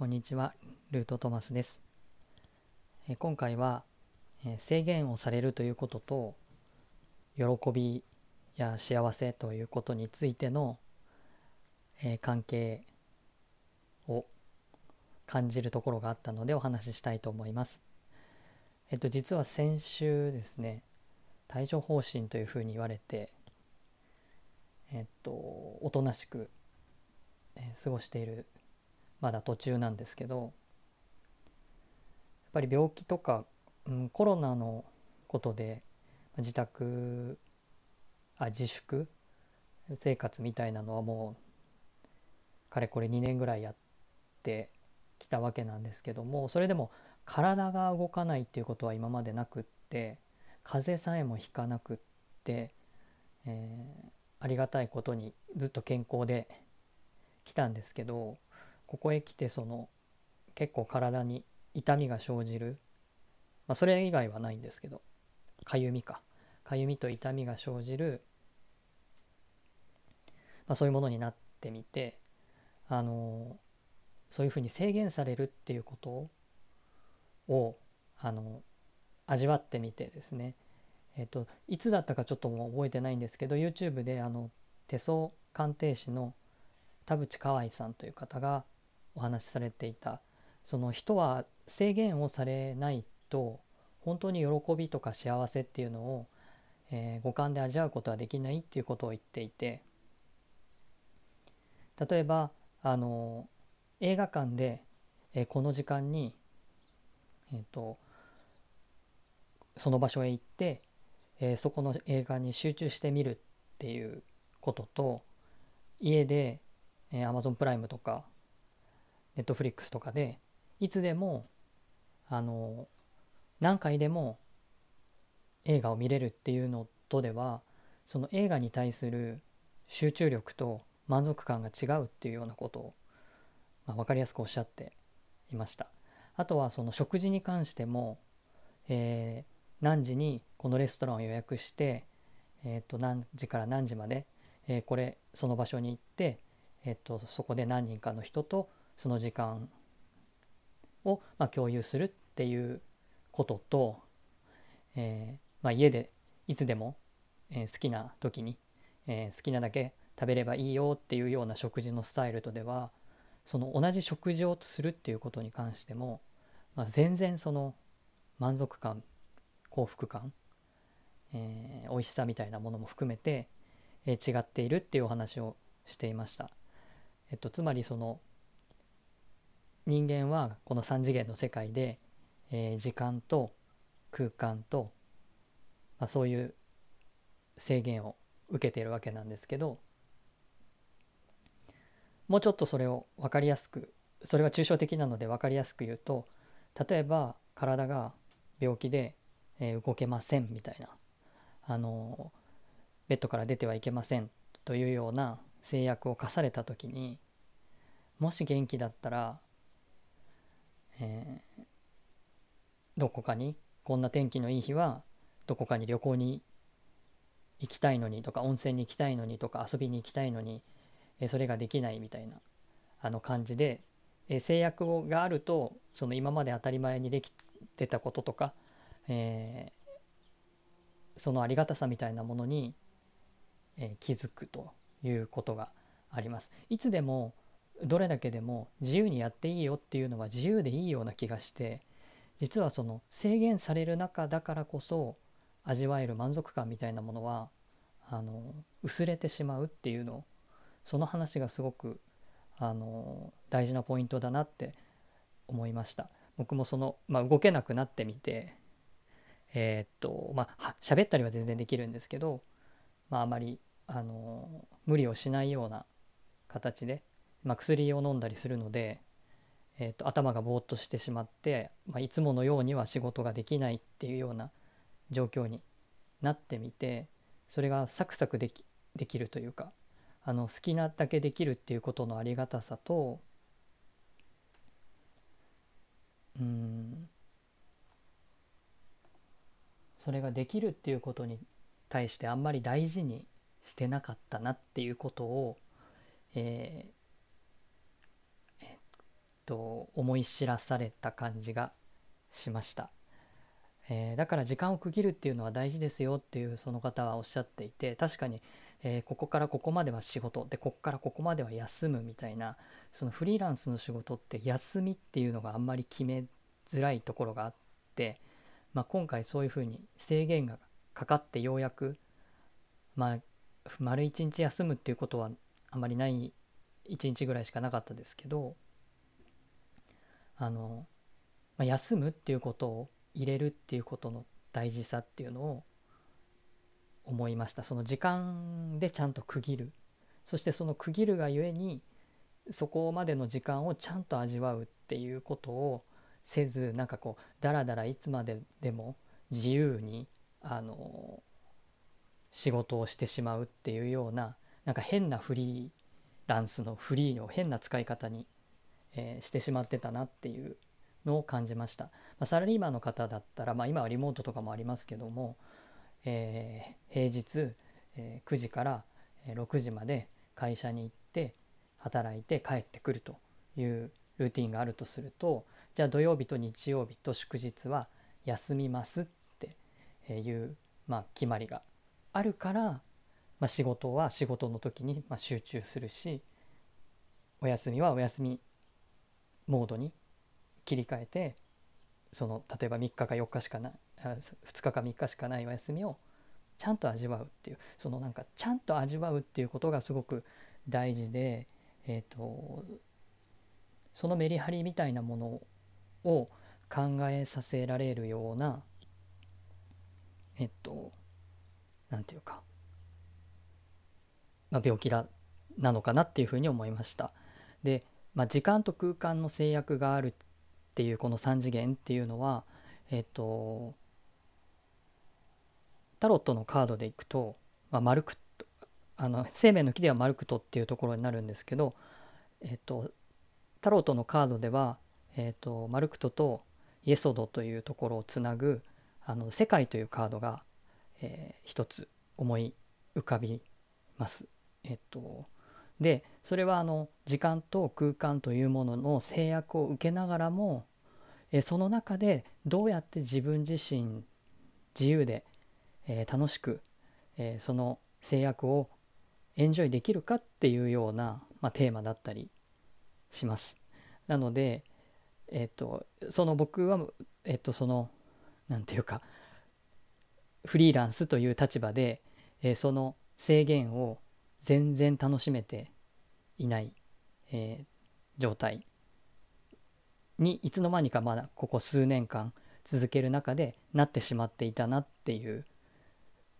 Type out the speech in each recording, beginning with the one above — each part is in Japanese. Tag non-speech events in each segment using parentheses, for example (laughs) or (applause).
こんにちは、ルートトマスです。え今回は、え制限をされるということと喜びや幸せということについての、え関係を感じるところがあったのでお話ししたいと思います。えっと実は先週ですね帯状疱疹というふうに言われてえっとおとなしく、え過ごしているまだ途中なんですけどやっぱり病気とか、うん、コロナのことで自宅あ自粛生活みたいなのはもうかれこれ2年ぐらいやってきたわけなんですけどもそれでも体が動かないっていうことは今までなくって風邪さえもひかなくって、えー、ありがたいことにずっと健康で来たんですけどここへ来てその結構体に痛みが生じる、まあ、それ以外はないんですけどかゆみか。かゆみと痛みが生じる、まあ、そういうものになってみてあのそういうふうに制限されるっていうことをあの味わってみてですね。えっといつだったかちょっともう覚えてないんですけど YouTube であの手相鑑定士の田淵河合さんという方がお話しされていたその人は制限をされないと本当に喜びとか幸せっていうのを、えー、五感で味わうことはできないっていうことを言っていて例えばあの映画館で、えー、この時間に、えーと、その場所へ行って、えー、そこの映画に集中してみるっていうことと家で、えー、Amazon プライムとかネットフリックスとかでいつでもあの何回でも映画を見れるっていうのとではその映画に対する集中力と満足感が違うっていうようなことを、まあ、分かりやすくおっしゃっていました。あとはその食事に関しても、えー、何時にこのレストランを予約して、えー、と何時から何時まで、えー、これその場所に行って、えー、とそこで何人かの人とその時間を、まあ、共有するっていうことと、えー、まあ、家でいつでも、えー、好きな時に、えー、好きなだけ食べればいいよっていうような食事のスタイルとではその同じ食事をするっていうことに関しても、まあ、全然その満足感幸福感、えー、美味しさみたいなものも含めて、えー、違っているっていうお話をしていました。えっと、つまりその人間はこの3次元の世界で、えー、時間と空間と、まあ、そういう制限を受けているわけなんですけどもうちょっとそれを分かりやすくそれは抽象的なので分かりやすく言うと例えば体が病気で、えー、動けませんみたいなあのベッドから出てはいけませんというような制約を課された時にもし元気だったらえー、どこかにこんな天気のいい日はどこかに旅行に行きたいのにとか温泉に行きたいのにとか遊びに行きたいのに、えー、それができないみたいなあの感じで、えー、制約をがあるとその今まで当たり前にできてたこととか、え、そのありがたさみたいなものに、え気づくということがあります。いつでもどれだけでも自由にやっていいよっていうのは自由でいいような気がして実はその制限される中だからこそ味わえる満足感みたいなものはあの薄れてしまうっていうのその話がすごくあの大事なポイントだなって思いました。僕もその、まあ、動けなくなってみてえー、っとまあ喋ったりは全然できるんですけど、まあ、あまりあの無理をしないような形でまあ、薬を飲んだりするので、えーと、頭がぼーっとしてしまって、まあ、いつものようには仕事ができないっていうような状況になってみてそれがサクサクできできるというかあの好きなだけできるっていうことのありがたさとうんそれができるっていうことに対してあんまり大事にしてなかったなっていうことを、えー、と思い知らされた感じがしました。えー、だから時間を区切るっていうのは大事ですよっていうその方はおっしゃっていて確かに、えー、ここからここまでは仕事でここからここまでは休むみたいなそのフリーランスの仕事って休みっていうのがあんまり決めづらいところがあって、まあ、今回そういうふうに制限がかかってようやく、まあ、丸一日休むっていうことはあまりない1日ぐらいしかなかったですけどあの、まあ、休むっていうことを入れるっていうことの大事さっていうのを思いました。その時間でちゃんと区切る。そしてその区切るがゆえにそこまでの時間をちゃんと味わうっていうことをせずなんかこうだらだらいつまででも自由にあの仕事をしてしまうっていうようななんか変なフリーランスのフリーの変な使い方に、えー、してしまってたなっていうのを感じました。まあ、サラリーマンの方だったら、まあ、今はリモートとかもありますけども、えー、平日、えー、9時から6時まで会社に行って働いて帰ってくるというルーティンがあるとするとじゃあ土曜日と日曜日と祝日は休みますっていう、まあ、決まりがあるから、まあ、仕事は仕事の時にま集中するしお休みはお休みモードに切り替えてその例えば3日か4日しかない2日か3日しかないお休みをちゃんと味わうっていうそのなんかちゃんと味わうっていうことがすごく大事で、えーと、そのメリハリみたいなものを考えさせられるようなえっと何て言うか、まあ、病気だなのかなっていうふうに思いました。で、まあ、時間と空間の制約があるっていうこの3次元っていうのはえっとタロットのカードでいくと、まあ、マルクあの生命の木ではマルクトっていうところになるんですけど、えっと、タロットのカードでは、えっと、マルクトとイエソドというところをつなぐあの世界というカードが、えー、一つ思い浮かびます。えっと、でそれはあの時間と空間というものの制約を受けながらも、えその中でどうやって自分自身自由でえー、楽しく、えー、その制約をエンジョイできるかっていうような、まあ、テーマだったりします。なので、え、ー、とその僕は、えっ、とその何て言うかフリーランスという立場で、えその制限を全然楽しめていない、え状態にいつの間にかまだここ数年間続ける中でなってしまっていたなっていう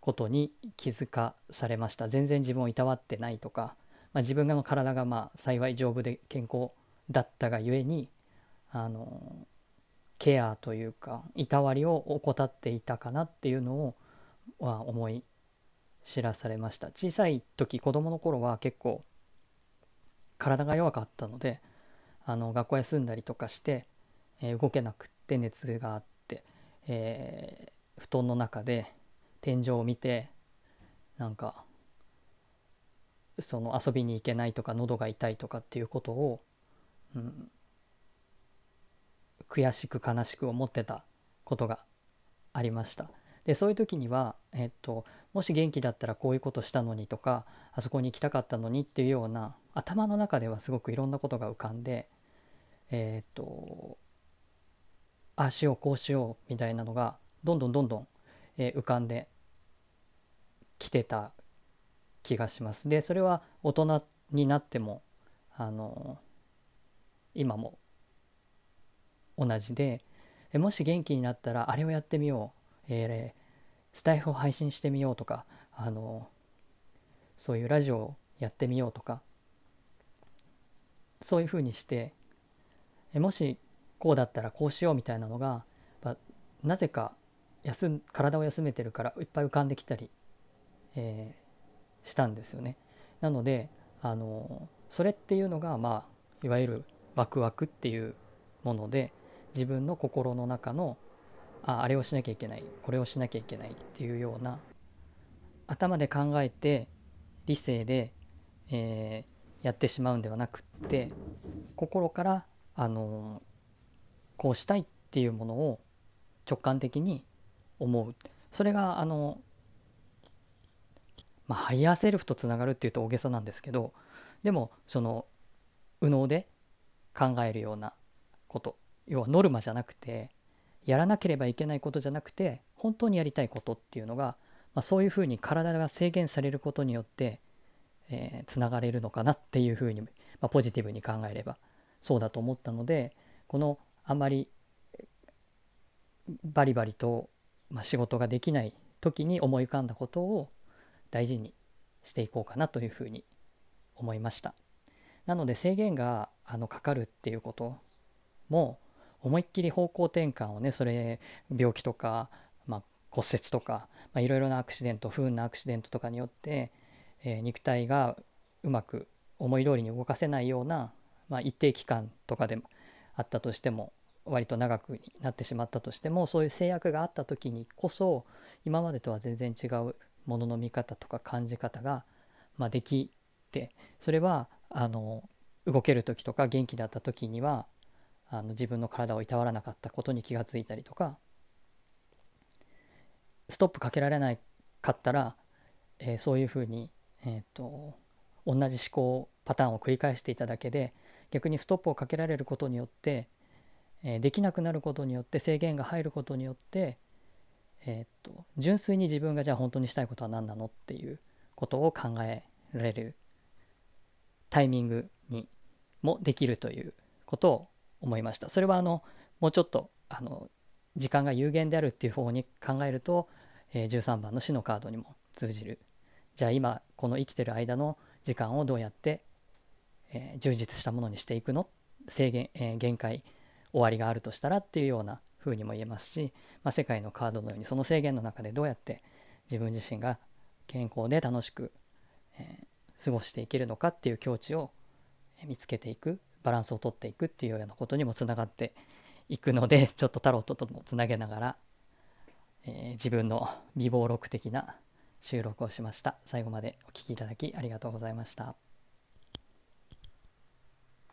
ことに気づかされました。全然自分をいたわってないとか、まあ、自分の体がまあ幸い丈夫で健康だったがゆえにあのケアというかいたわりを怠っていたかなっていうのをは思い知らされました小さい時子供の頃は結構体が弱かったのであの学校休んだりとかして、えー、動けなくって熱があって、えー、布団の中で天井を見てなんかその遊びに行けないとか喉が痛いとかっていうことを、うん、悔しく悲しく思ってたことがありました。でそういう時には、えっと、もし元気だったらこういうことしたのにとかあそこに行きたかったのにっていうような頭の中ではすごくいろんなことが浮かんでえっとああしようこうしようみたいなのがどんどんどんどん、えー、浮かんで来てた気がします。でそれは大人になってもあの今も同じでもし元気になったらあれをやってみよう、えー、スタイフを配信してみようとかあのそういうラジオをやってみようとかそういうふうにしてもしこうだったらこうしようみたいなのがなぜか休体を休めてるからいっぱい浮かんできたりえー、したんですよね。なのであのそれっていうのがまあいわゆるワクワクっていうもので自分の心の中のああれをしなきゃいけない。これをしなきゃいけないっていうような頭で考えて理性で、えー、やってしまうんではなくって心からあのこうしたいっていうものを直感的に思う。それがあのまあハイヤーセルフとつながるっていうと大げさなんですけどでもその右脳で考えるようなこと要はノルマじゃなくてやらなければいけないことじゃなくて本当にやりたいことっていうのが、まあ、そういうふうに体が制限されることによってえー、つながれるのかなっていうふうに、まあ、ポジティブに考えればそうだと思ったのでこのあんまりバリバリと、まあ、仕事ができない時に思い浮かんだことを大事にしていこうかなというふうに思いました。なので制限があのかかるっていうことも思いっきり方向転換をねそれ病気とか、まあ、骨折とかいろいろなアクシデント不運なアクシデントとかによってえー、肉体がうまく思い通りに動かせないような、まあ、一定期間とかでもあったとしても割と長くなってしまったとしてもそういう制約があった時にこそ今までとは全然違うものの見方とか感じ方が、まあ、できてそれはあの動ける時とか元気だった時にはあの自分の体をいたわらなかったことに気がついたりとかストップかけられないかったら、えー、そういうふうにえーと、同じ思考パターンを繰り返していただけで逆にストップをかけられることによって、えー、できなくなることによって制限が入ることによって、えーと、純粋に自分がじゃあ本当にしたいことは何なのっていうことを考えられるタイミングにもできるということを思いました。それはあのもうちょっとあの時間が有限であるっていう方に考えると、えー、13番の死のカードにも通じる。じゃあ今この生きてる間の時間をどうやって、えー、充実したものにしていくの？制限、えー、限界終わりがあるとしたらっていうような風にも言えますし、まあ、世界のカードのようにその制限の中でどうやって自分自身が健康で楽しく、えー、過ごしていけるのかっていう境地を見つけていく。バランスをとっていくっていうようなことにもつながっていくので (laughs) ちょっとタロットともつなげながら、えー、自分の未暴録的な収録をしました。最後までお聴きいただきありがとうございました。